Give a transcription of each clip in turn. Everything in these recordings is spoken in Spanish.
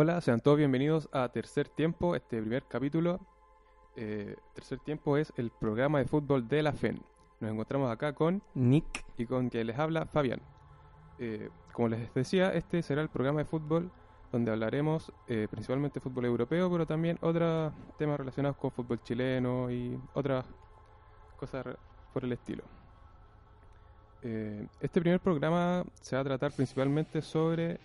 Hola, sean todos bienvenidos a Tercer Tiempo, este primer capítulo. Eh, tercer Tiempo es el programa de fútbol de la FEN. Nos encontramos acá con Nick. y con quien les habla Fabián. Eh, como les decía, este será el programa de fútbol donde hablaremos eh, principalmente fútbol europeo, pero también otros temas relacionados con fútbol chileno y otras cosas por el estilo. Eh, este primer programa se va a tratar principalmente sobre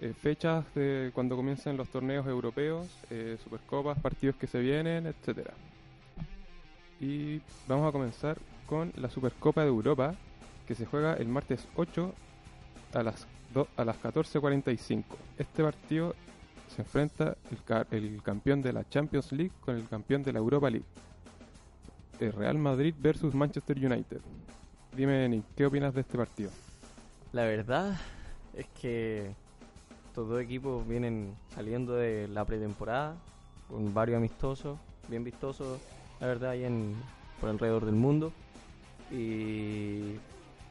eh, fechas de cuando comiencen los torneos europeos, eh, supercopas, partidos que se vienen, etcétera. Y vamos a comenzar con la Supercopa de Europa, que se juega el martes 8 a las, a las 14.45. Este partido se enfrenta el, el campeón de la Champions League con el campeón de la Europa League. El Real Madrid versus Manchester United. Dime, Nick, ¿qué opinas de este partido? La verdad es que estos dos equipos vienen saliendo de la pretemporada con varios amistosos, bien vistosos, la verdad, ahí en, por alrededor del mundo. Y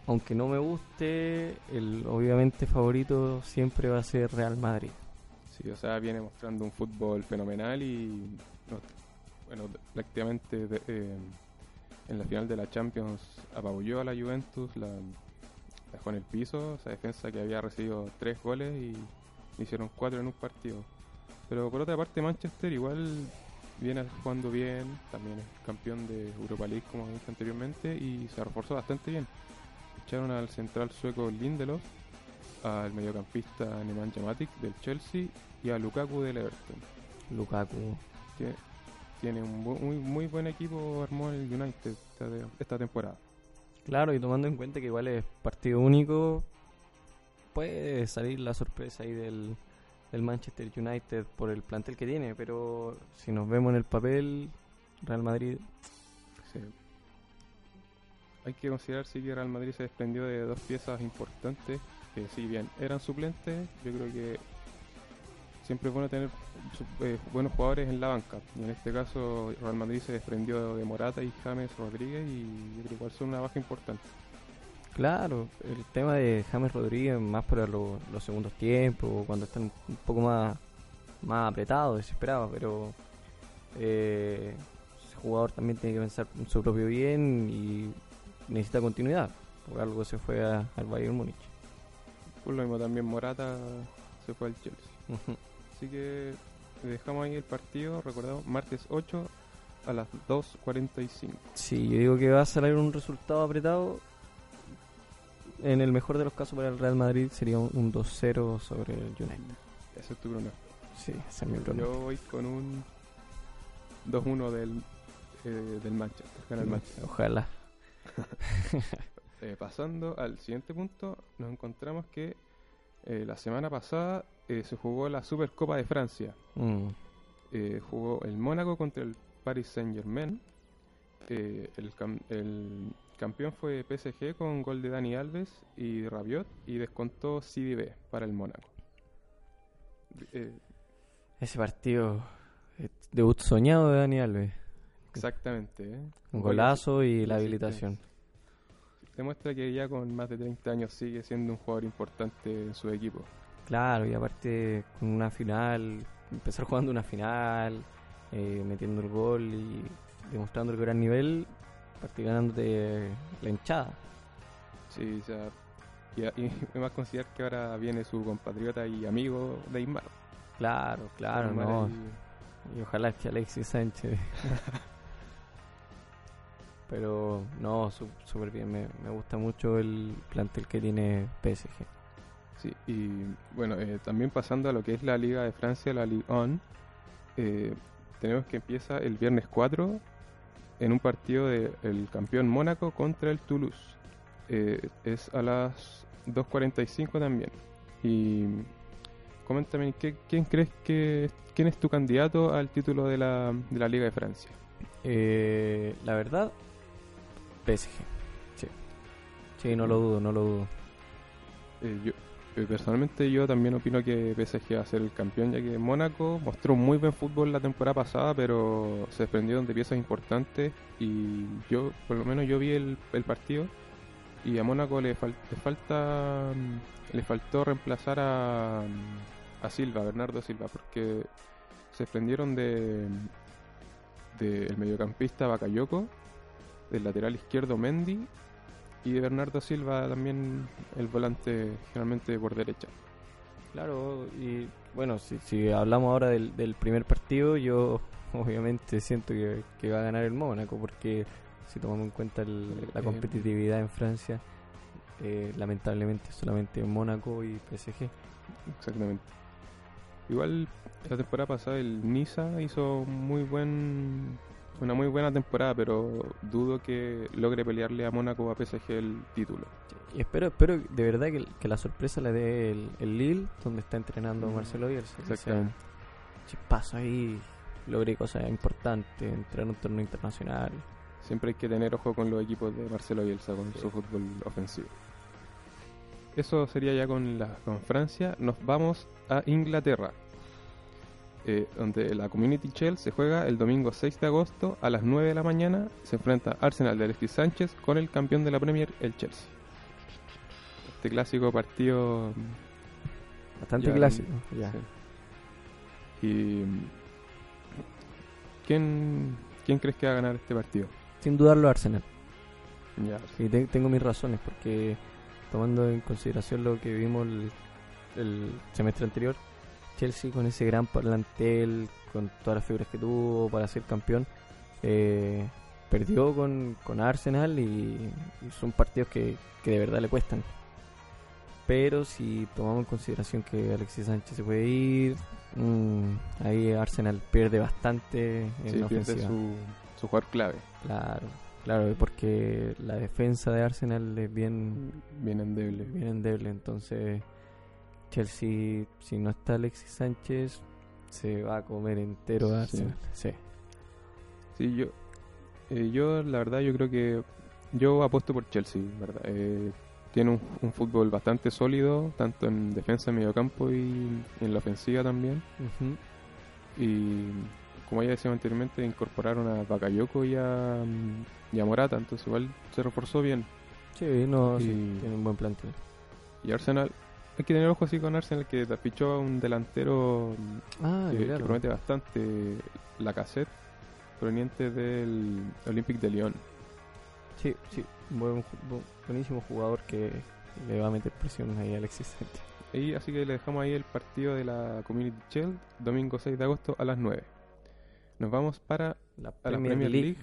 aunque no me guste, el obviamente favorito siempre va a ser Real Madrid. Sí, o sea, viene mostrando un fútbol fenomenal y, no- bueno, prácticamente eh, en la final de la Champions apabulló a la Juventus, la dejó en el piso, esa defensa que había recibido tres goles y hicieron cuatro en un partido. Pero por otra parte Manchester igual viene jugando bien, también es campeón de Europa League como dije anteriormente y se reforzó bastante bien. Echaron al central sueco Lindelof, al mediocampista Nemanja Matic del Chelsea y a Lukaku del Everton. Lukaku. Tiene, tiene un bu- muy, muy buen equipo armó el United esta, de- esta temporada. Claro, y tomando en cuenta que igual es partido único, puede salir la sorpresa ahí del, del Manchester United por el plantel que tiene, pero si nos vemos en el papel, Real Madrid. Hay que considerar sí que Real Madrid se desprendió de dos piezas importantes que si bien eran suplentes, yo creo que siempre es bueno tener eh, buenos jugadores en la banca. Y en este caso Real Madrid se desprendió de Morata y James Rodríguez y yo creo que igual son una baja importante. Claro, el tema de James Rodríguez más para lo- los segundos tiempos, cuando están un poco más, más apretados, desesperados, pero eh, ese jugador también tiene que pensar en su propio bien y necesita continuidad, por algo se fue a- al Bayern Múnich. Por lo mismo también Morata se fue al Chelsea. Así que dejamos ahí el partido, recordamos, martes 8 a las 2.45. Sí, yo digo que va a salir un resultado apretado. En el mejor de los casos para el Real Madrid sería un, un 2-0 sobre el United. Ese es tu pronóstico. Sí, ese es mi pronóstico. Yo voy con un 2-1 del, eh, del Manchester. Gana el Manchester. Ojalá. Eh, pasando al siguiente punto, nos encontramos que eh, la semana pasada eh, se jugó la Supercopa de Francia. Mm, Eh, jugó el Mónaco contra el Paris Saint Germain. el, cam- el campeón fue PSG con gol de Dani Alves y Rabiot y descontó CDB para el Mónaco. Eh, Ese partido, eh, debut soñado de Dani Alves. exactamente. ¿eh? Un golazo y la habilitación. Demuestra que ya con más de 30 años sigue siendo un jugador importante en su equipo. Claro, y aparte con una final, empezar jugando una final, eh, metiendo el gol y demostrando el gran nivel, aparte ganándote la hinchada. Sí, o sea, y, y además considerar que ahora viene su compatriota y amigo Neymar. Claro, claro, Neymar no. Y ojalá que Alexis Sánchez. Pero no, su- súper bien. Me, me gusta mucho el plantel que tiene PSG. Sí, y bueno, eh, también pasando a lo que es la Liga de Francia, la Ligue 1, eh, tenemos que empieza el viernes 4 en un partido del campeón Mónaco contra el Toulouse. Eh, es a las 2.45 también. Y coméntame, ¿qué, ¿quién crees que quién es tu candidato al título de la, de la Liga de Francia? Eh, la verdad, PSG. Sí. Sí, no lo dudo, no lo dudo. Eh, yo, personalmente yo también opino que PSG va a ser el campeón, ya que Mónaco mostró muy buen fútbol la temporada pasada, pero se desprendieron de piezas importantes y yo, por lo menos yo vi el, partido y a Mónaco le, fal- le falta mm, le faltó reemplazar a, a Silva, Bernardo Silva, porque se desprendieron de del mediocampista Bakayoko, del lateral izquierdo Mendy y de Bernardo Silva también el volante generalmente por derecha. Claro, y bueno, si, si hablamos ahora del, del primer partido, yo obviamente siento que, que va a ganar el Mónaco, porque si tomamos en cuenta el- la competitividad en Francia, eh, lamentablemente solamente Mónaco y PSG. Exactamente. Igual la temporada pasada el Niza hizo muy buen una muy buena temporada, pero dudo que logre pelearle a Mónaco o a PSG el título. Y espero, espero de verdad que, que la sorpresa le dé el, el Lille, donde está entrenando Mm, Marcelo Bielsa. exactamente. chispazo ahí, logre cosas importantes, entrar en un torneo internacional. Siempre hay que tener ojo con los equipos de Marcelo Bielsa con su fútbol ofensivo. Eso sería ya con, la, con Francia. Nos vamos a Inglaterra, eh, donde la Community Shield se juega el domingo 6 de agosto a las 9 de la mañana. Se enfrenta Arsenal de Alexis Sánchez con el campeón de la Premier, el Chelsea. Este clásico partido. Bastante Ya, clásico. Ya. sí. Y. ¿quién, ¿Quién crees que va a ganar este partido? Sin dudarlo Arsenal. Ya, Sí, te- tengo mis razones porque tomando en consideración lo que vimos el, el semestre anterior, Chelsea con ese gran plantel, con todas las figuras que tuvo para ser campeón, eh, perdió con, con Arsenal y, y son partidos que, que de verdad le cuestan. Pero si tomamos en consideración que Alexis Sánchez se puede ir, mm, ahí Arsenal pierde bastante en sí, la pierde ofensiva. su, su jugador clave. Claro, claro, porque la defensa de Arsenal es bien, Bien endeble. bien endeble. Entonces, Chelsea, si no está Alexis Sánchez, se va a comer entero a Sí. Arsenal. Sí. Sí, yo, eh, yo la verdad yo creo que yo apuesto por Chelsea, ¿verdad? Eh, tiene un, un fútbol bastante sólido, tanto en defensa, en mediocampo y, y en la ofensiva también. Y como ya decíamos anteriormente, incorporaron a Bakayoko y a, y a Morata, entonces igual se reforzó bien. Sí, no, sí, Y- tiene un buen plantel. Y Arsenal, hay que tener ojo así con Arsenal que fichó a un delantero mm, Ah, que, promete bastante, la cassette proveniente del Olympique de Lyon. Sí, sí, buen, buenísimo jugador que le va a meter presión ahí a Alexis Sánchez. Y así que le dejamos ahí el partido de la Community Shield, domingo 6 de agosto a las 9. Nos vamos para La Premier League. League,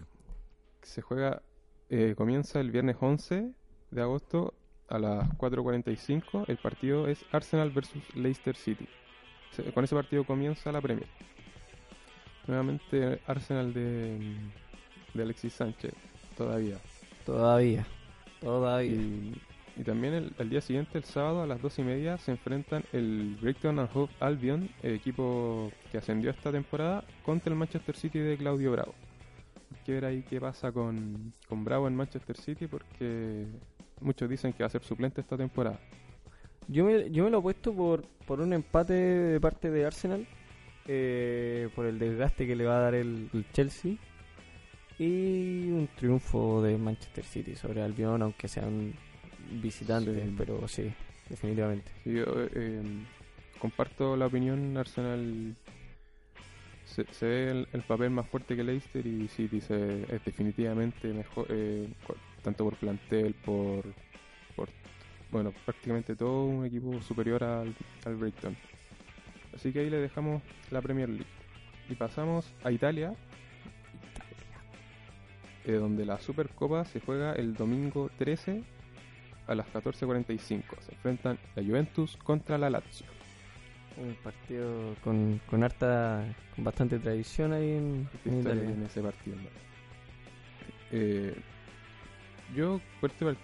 que se juega, eh, comienza el viernes 11 de agosto a las 4.45. El partido es Arsenal versus Leicester City. Con ese partido comienza la Premier. Nuevamente Arsenal de, de Alexis Sánchez, todavía. Todavía, todavía. Y, y también el, el día siguiente, el sábado a las dos y media, se enfrentan el Brighton and Hove Albion, el equipo que ascendió esta temporada, contra el Manchester City de Claudio Bravo. Hay que ver ahí qué pasa con, con Bravo en Manchester City porque muchos dicen que va a ser suplente esta temporada. Yo me, yo me lo he puesto por, por un empate de parte de Arsenal, eh, por el desgaste que le va a dar el, el Chelsea, y un triunfo de Manchester City sobre Albion, aunque sean visitantes, Sí. pero sí, definitivamente. Sí, yo eh, comparto la opinión, Arsenal se, se ve el, el papel más fuerte que Leicester y City se, es definitivamente mejor, eh, tanto por plantel, por, por, bueno, prácticamente todo un equipo superior al, al Brighton. Así que ahí le dejamos la Premier League. Y pasamos a Italia, eh, donde la Supercopa se juega el domingo 13 a las 14.45. Se enfrentan la Juventus contra la Lazio. Un partido con, con harta, con bastante tradición ahí en, en Historia Italia. en ese partido. ¿no? Eh, yo,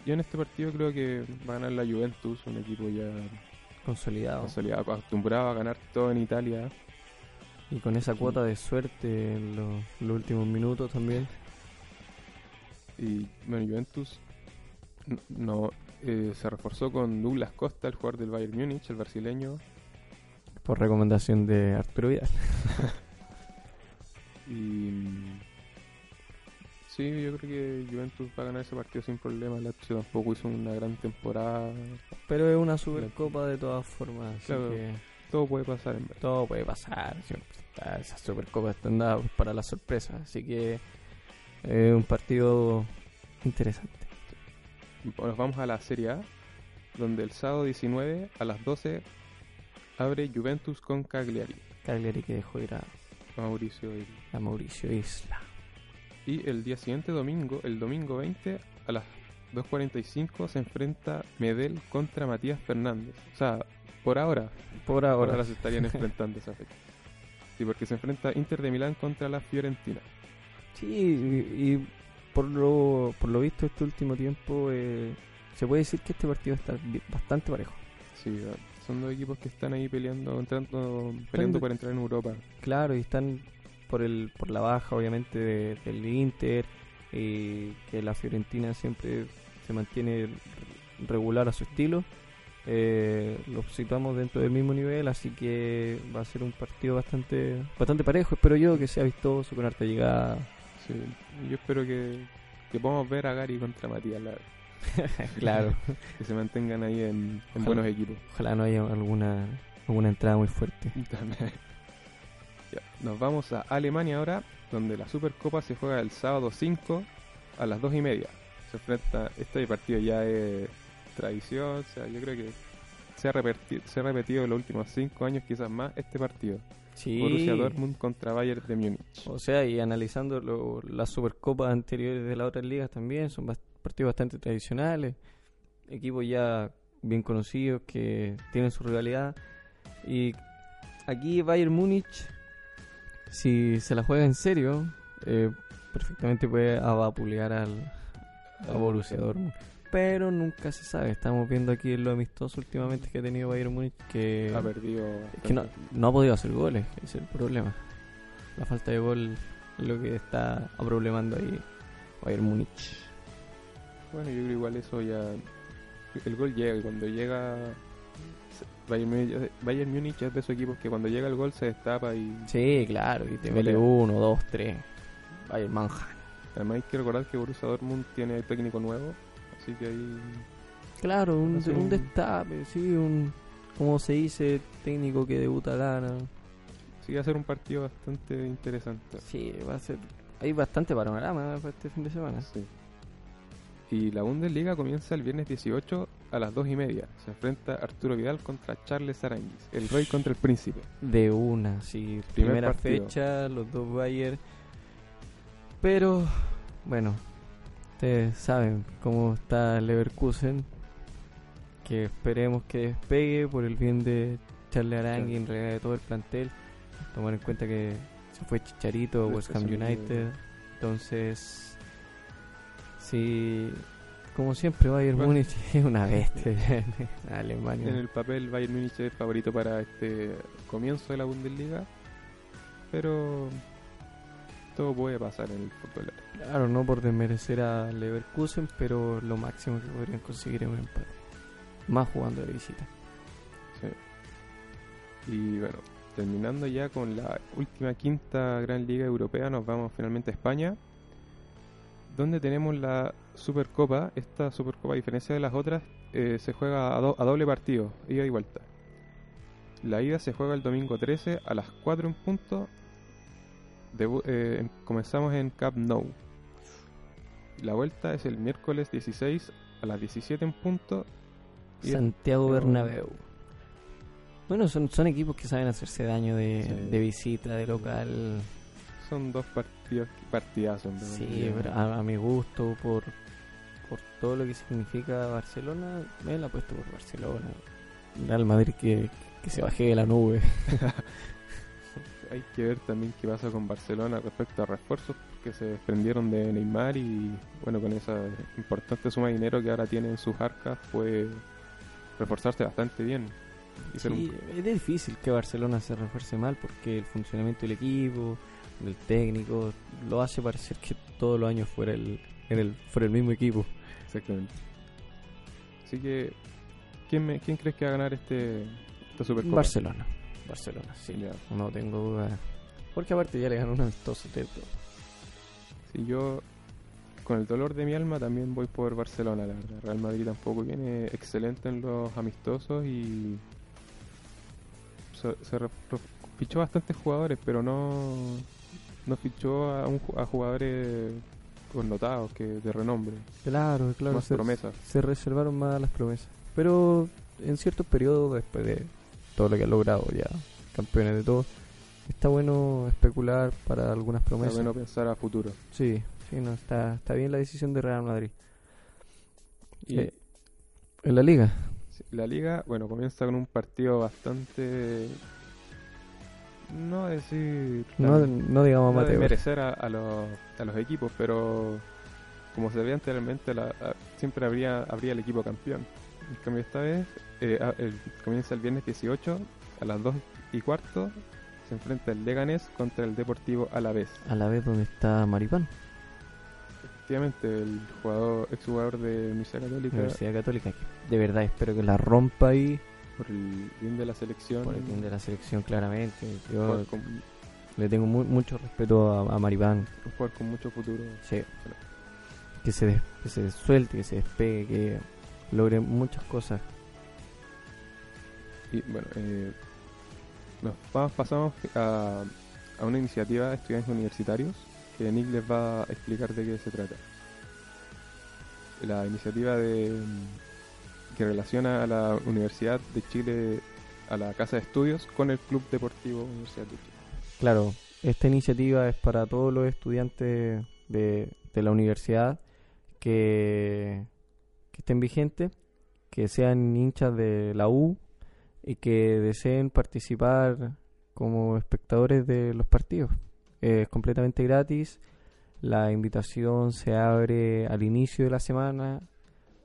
yo en este partido creo que va a ganar la Juventus, un equipo ya Consolidado. consolidado, acostumbrado a ganar todo en Italia. Y con esa cuota de suerte en los, los últimos minutos también. Y bueno, Juventus no eh, se reforzó con Douglas Costa, el jugador del Bayern Múnich, el brasileño. Por recomendación de Arturo Vidal. Y mm, sí, yo creo que Juventus va a ganar ese partido sin problema. Lazio tampoco hizo una gran temporada. Pero es una supercopa de todas formas. Así Claro. que Todo puede pasar en verdad. todo puede pasar. Está, esas supercopas están dadas para la sorpresa. Así que es un partido interesante. Nos vamos a la Serie A, donde el sábado 19 a las 12 abre Juventus con Cagliari. Cagliari que dejó ir a, Mauricio a Mauricio Isla. Y el día siguiente, domingo, el domingo 20, a las 2.45 se enfrenta Medel contra Matías Fernández. O sea, por ahora, Por ahora. ahora se estarían enfrentando esa fecha. Sí, porque se enfrenta Inter de Milán contra la Fiorentina. Sí, y, y por lo por lo visto este último tiempo eh, se puede decir que este partido está bastante parejo. Sí, son dos equipos que están ahí peleando, entrando, peleando por entrar en Europa. Claro, y están por el por la baja obviamente de- del Inter y que la Fiorentina siempre se mantiene regular a su estilo. Eh, los situamos dentro del mismo nivel, así que va a ser un partido bastante bastante parejo. Espero yo que sea vistoso con harta llegada. Sí, yo espero que, que podamos ver a Gary contra Matías, la- claro. que se mantengan ahí en, en Ojalá. buenos equipos. Ojalá no haya alguna alguna entrada muy fuerte. También. Ya, Nos vamos a Alemania ahora, donde la Supercopa se juega el sábado 5 a las 2 y media. Se enfrenta, este partido ya es tradición, o sea, yo creo que se ha, repeti- se ha repetido en los últimos 5 años, quizás más, este partido. Sí. Borussia Dortmund contra Bayern de Múnich. O sea, y analizando lo- las supercopas anteriores de las otras ligas también, son bas- partidos bastante tradicionales, equipos ya bien conocidos que tienen su rivalidad. Y aquí Bayern Múnich, si se la juega en serio, eh, perfectamente puede avapulear al, a Borussia Dortmund. Pero nunca se sabe, estamos viendo aquí lo amistoso últimamente que ha tenido Bayern Múnich que... Ha perdido. Es que no, no ha podido hacer goles, es el problema. La falta de gol es lo que está problemando ahí Bayern Múnich. Bueno, yo creo igual eso ya. El gol llega y cuando llega. Bayern Múnich, Bayern Múnich es de esos equipos que cuando llega el gol se destapa y. Sí, claro, y te mete uno, dos, tres. Bayern Manja. Además hay que recordar que Borussia Dortmund tiene técnico nuevo, así que ahí. Claro, un, un un- destape, sí, un, como se dice, técnico que debuta gana. Sí, va a ser un partido bastante interesante. Sí, va a ser... Hay bastante panorama para este fin de semana. Sí. Y la Bundesliga comienza el viernes 18 a las 2 y media. Se enfrenta Arturo Vidal contra Charles Aranguis, el rey contra el príncipe. De una, sí. Primer Primera partido. fecha, los dos Bayern. Pero, bueno, ustedes saben cómo está Leverkusen. Que esperemos que despegue por el bien de Charles Arangui, en realidad de todo el plantel. Tomar en cuenta que se fue Chicharito, West Ham. United. Entonces, sí, como siempre, Bayern Bueno. Múnich es una bestia en Alemania. En el papel, Bayern Múnich es favorito para este comienzo de la Bundesliga, pero todo puede pasar en el fútbol. Claro, no por desmerecer a Leverkusen, pero lo máximo que podrían conseguir es un empate. Más jugando de visita. Y bueno, terminando ya con la última quinta gran liga europea, nos vamos finalmente a España, donde tenemos la Supercopa. Esta Supercopa, a diferencia de las otras, eh, se juega a, do- a doble partido, ida y vuelta. La ida se juega el domingo 13 a las 4 en punto. Debu- eh, comenzamos en Camp Nou. La vuelta es el miércoles 16 a las 17 en punto. Y Santiago Bernabéu. Bueno, son, son equipos que saben hacerse daño de, Sí. de visita, de local. Son dos partidos verdad. Sí, pero a, a mi gusto, por, por todo lo que significa Barcelona, me la apuesto por Barcelona. Real Madrid que, que se baje de la nube. hay que ver también qué pasa con Barcelona respecto a refuerzos que se desprendieron de Neymar y bueno, con esa importante suma de dinero que ahora tiene en sus arcas puede reforzarse bastante bien. Y sí, es difícil que Barcelona se refuerce mal porque el funcionamiento del equipo, del técnico, lo hace parecer que todos los años fuera el, el, fuera el mismo equipo. Exactamente. Así que, ¿quién, me, quién crees que va a ganar este, esta Supercopa? Barcelona. Barcelona, sí. No tengo duda. Porque aparte ya le ganó un amistoso de todo. Sí, yo con el dolor de mi alma también voy por Barcelona, la verdad. Real Madrid tampoco viene excelente en los amistosos y se, fichó bastantes jugadores, pero no, no fichó a, un, a jugadores connotados, que de renombre. Claro, claro. Más promesas. Se reservaron más las promesas. Pero en ciertos periodos, después de todo lo que ha logrado ya, campeones de todo, está bueno especular para algunas promesas. Está bueno pensar a futuro. Sí, sí, no, está, está bien la decisión de Real Madrid. Y eh, en la liga. La liga, bueno, comienza con un partido bastante no decir no, no digamos no merecer a, los, a los equipos pero como se veía anteriormente la, siempre habría habría el equipo campeón en cambio esta vez eh, comienza el viernes 18 a las 2 y cuarto se enfrenta el Leganés contra el Deportivo Alavés. Alavés donde está Maripán. Efectivamente, el jugador, exjugador de Universidad Católica. Universidad Católica, de verdad espero que la rompa ahí. Por el bien de la selección. Por el bien de la selección, claramente. Yo le tengo mucho respeto a, Maripán. Un jugador con mucho futuro. Sí. Que se, que se suelte, que se despegue, que logre muchas cosas y bueno, eh, nos pasamos a, a, una iniciativa de estudiantes universitarios que Nick les va a explicar de qué se trata. La iniciativa de que relaciona a la Universidad de Chile, a la Casa de Estudios, con el Club Deportivo Universidad de Chile. Claro, esta iniciativa es para todos los estudiantes de, de la universidad que, que estén vigentes, que sean hinchas de la U y que deseen participar como espectadores de los partidos. Es completamente gratis. La invitación se abre al inicio de la semana.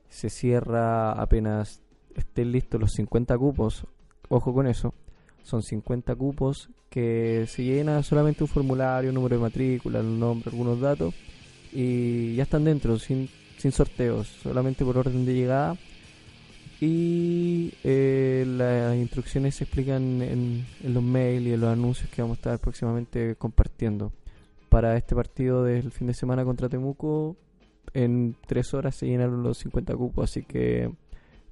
Se cierra apenas estén listos los 50 cupos. Ojo con eso. Son 50 cupos que se llena solamente un formulario, un número de matrícula, un nombre, algunos datos. Y ya están dentro, sin, sin sorteos, solamente por orden de llegada y eh, las instrucciones se explican en, los mails y en los anuncios que vamos a estar próximamente compartiendo. Para este partido del fin de semana contra Temuco, en tres horas se llenaron los 50 cupos, así que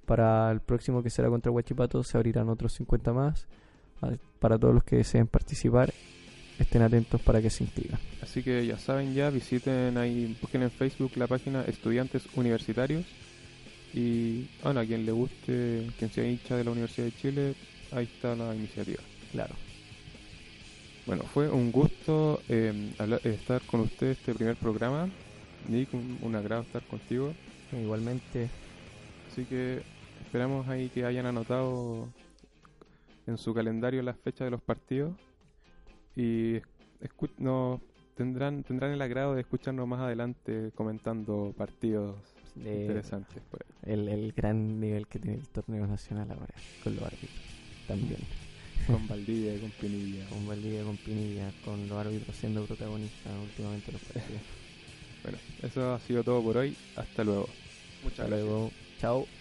para el próximo que será contra Huachipato se abrirán otros 50 más. Para todos los que deseen participar, estén atentos para que se inscriban. Así que ya saben, ya visiten ahí, busquen en Facebook la página Estudiantes Universitarios y bueno, a quien le guste, quien sea hincha de la Universidad de Chile, ahí está la iniciativa. Claro. Bueno, fue un gusto eh, estar con usted este primer programa. Nick, un, agrado estar contigo. Igualmente. Así que esperamos ahí que hayan anotado en su calendario las fechas de los partidos y no, tendrán, tendrán el agrado de escucharnos más adelante comentando partidos interesantes. Pues. El, el gran nivel que tiene el torneo nacional ahora, con los árbitros también. Con Valdivia y con Pinilla. Con Valdivia y con Pinilla, con los árbitros siendo protagonistas últimamente los partidos. Bueno, eso ha sido todo por hoy. Hasta luego. Muchas Hasta luego. Chao.